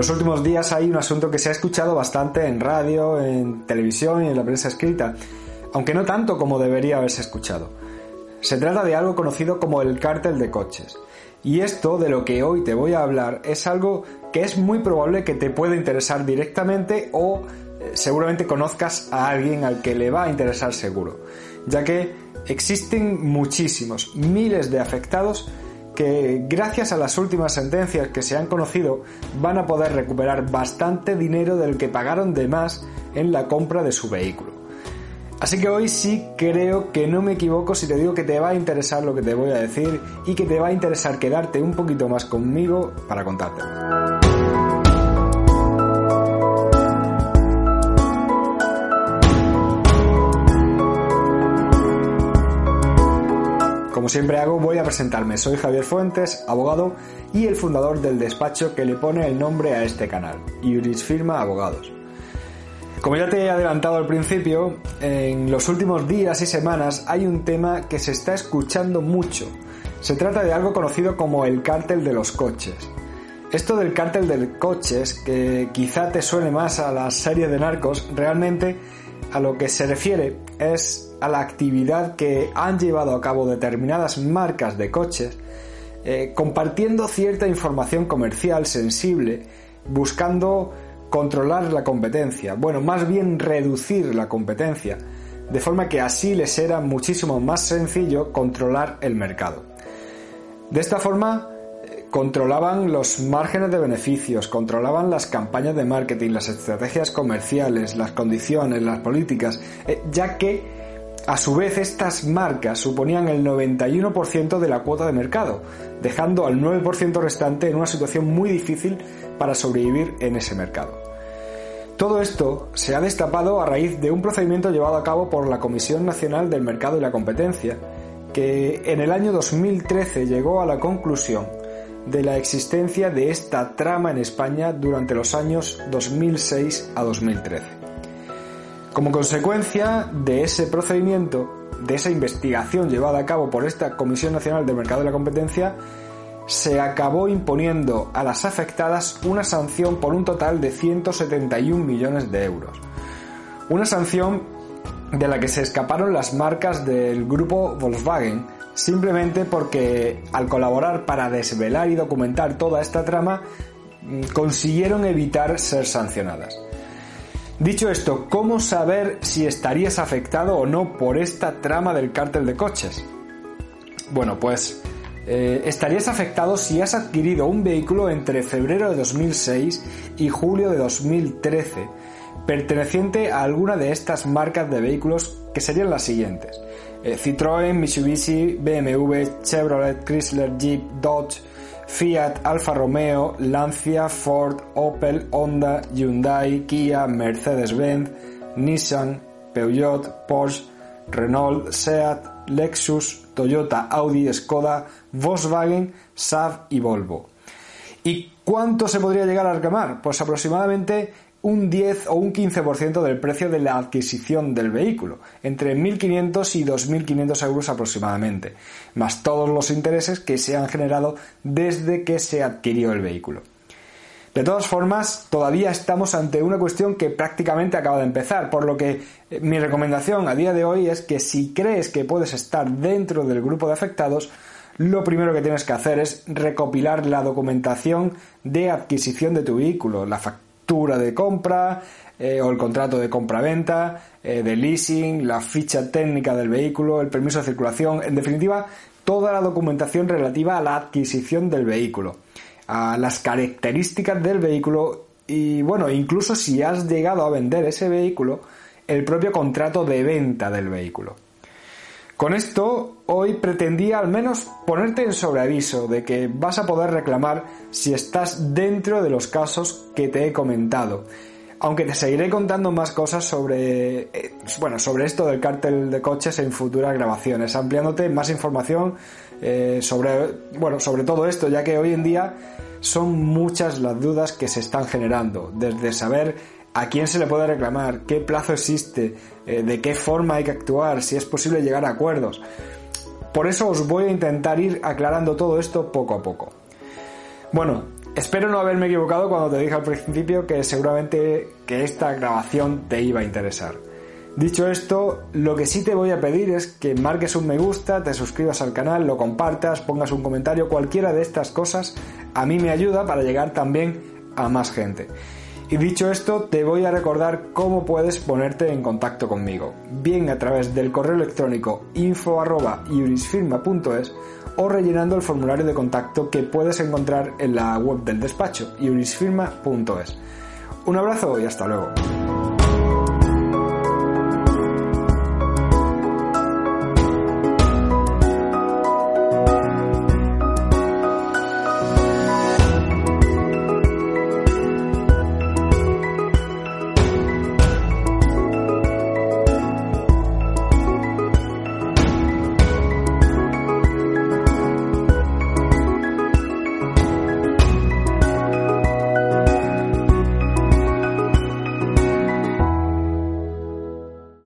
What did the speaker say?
Los últimos días hay un asunto que se ha escuchado bastante en radio, en televisión y en la prensa escrita, aunque no tanto como debería haberse escuchado. Se trata de algo conocido como el cártel de coches. Y esto de lo que hoy te voy a hablar es algo que es muy probable que te pueda interesar directamente o eh, seguramente conozcas a alguien al que le va a interesar seguro, ya que existen muchísimos, miles de afectados que gracias a las últimas sentencias que se han conocido van a poder recuperar bastante dinero del que pagaron de más en la compra de su vehículo. Así que hoy sí creo que no me equivoco si te digo que te va a interesar lo que te voy a decir y que te va a interesar quedarte un poquito más conmigo para contarte. Como siempre hago, voy a presentarme. Soy Javier Fuentes, abogado y el fundador del despacho que le pone el nombre a este canal, Iuris Firma Abogados. Como ya te he adelantado al principio, en los últimos días y semanas hay un tema que se está escuchando mucho. Se trata de algo conocido como el cártel de los coches. Esto del cártel de coches, que quizá te suene más a la serie de narcos, realmente a lo que se refiere es a la actividad que han llevado a cabo determinadas marcas de coches, eh, compartiendo cierta información comercial sensible, buscando controlar la competencia, bueno, más bien reducir la competencia, de forma que así les era muchísimo más sencillo controlar el mercado. De esta forma, controlaban los márgenes de beneficios, controlaban las campañas de marketing, las estrategias comerciales, las condiciones, las políticas, eh, ya que a su vez estas marcas suponían el 91% de la cuota de mercado, dejando al 9% restante en una situación muy difícil para sobrevivir en ese mercado. Todo esto se ha destapado a raíz de un procedimiento llevado a cabo por la Comisión Nacional del Mercado y la Competencia, que en el año 2013 llegó a la conclusión de la existencia de esta trama en España durante los años 2006 a 2013. Como consecuencia de ese procedimiento, de esa investigación llevada a cabo por esta Comisión Nacional del Mercado y la Competencia, se acabó imponiendo a las afectadas una sanción por un total de 171 millones de euros. Una sanción de la que se escaparon las marcas del grupo Volkswagen, simplemente porque al colaborar para desvelar y documentar toda esta trama, mm, consiguieron evitar ser sancionadas. Dicho esto, ¿cómo saber si estarías afectado o no por esta trama del cártel de coches? Bueno, pues eh, estarías afectado si has adquirido un vehículo entre febrero de 2006 y julio de 2013, perteneciente a alguna de estas marcas de vehículos que serían las siguientes. Eh, Citroën, Mitsubishi, BMW, Chevrolet, Chrysler, Jeep, Dodge, Fiat, Alfa Romeo, Lancia, Ford, Opel, Honda, Hyundai, Kia, Mercedes-Benz, Nissan, Peugeot, Porsche, Renault, Seat, Lexus, Toyota, Audi, Skoda, Volkswagen, Saab y Volvo. ¿Y cuánto se podría llegar a reclamar? Pues aproximadamente un 10 o un 15% del precio de la adquisición del vehículo, entre 1.500 y 2.500 euros aproximadamente, más todos los intereses que se han generado desde que se adquirió el vehículo. De todas formas, todavía estamos ante una cuestión que prácticamente acaba de empezar, por lo que eh, mi recomendación a día de hoy es que si crees que puedes estar dentro del grupo de afectados, lo primero que tienes que hacer es recopilar la documentación de adquisición de tu vehículo, la factura de compra eh, o el contrato de compra-venta, eh, de leasing, la ficha técnica del vehículo, el permiso de circulación, en definitiva, toda la documentación relativa a la adquisición del vehículo, a las características del vehículo y bueno, incluso si has llegado a vender ese vehículo, el propio contrato de venta del vehículo. Con esto, hoy pretendía al menos ponerte en sobreaviso de que vas a poder reclamar si estás dentro de los casos que te he comentado. Aunque te seguiré contando más cosas sobre, eh, bueno, sobre esto del cártel de coches en futuras grabaciones, ampliándote más información eh, sobre, bueno, sobre todo esto, ya que hoy en día son muchas las dudas que se están generando, desde saber a quién se le puede reclamar, qué plazo existe, eh, de qué forma hay que actuar, si es posible llegar a acuerdos. Por eso os voy a intentar ir aclarando todo esto poco a poco. Bueno, espero no haberme equivocado cuando te dije al principio que seguramente que esta grabación te iba a interesar. Dicho esto, lo que sí te voy a pedir es que marques un me gusta, te suscribas al canal, lo compartas, pongas un comentario, cualquiera de estas cosas a mí me ayuda para llegar también a más gente. Y dicho esto, te voy a recordar cómo puedes ponerte en contacto conmigo, bien a través del correo electrónico info@iurisfirma.es o rellenando el formulario de contacto que puedes encontrar en la web del despacho iurisfirma.es. Un abrazo y hasta luego.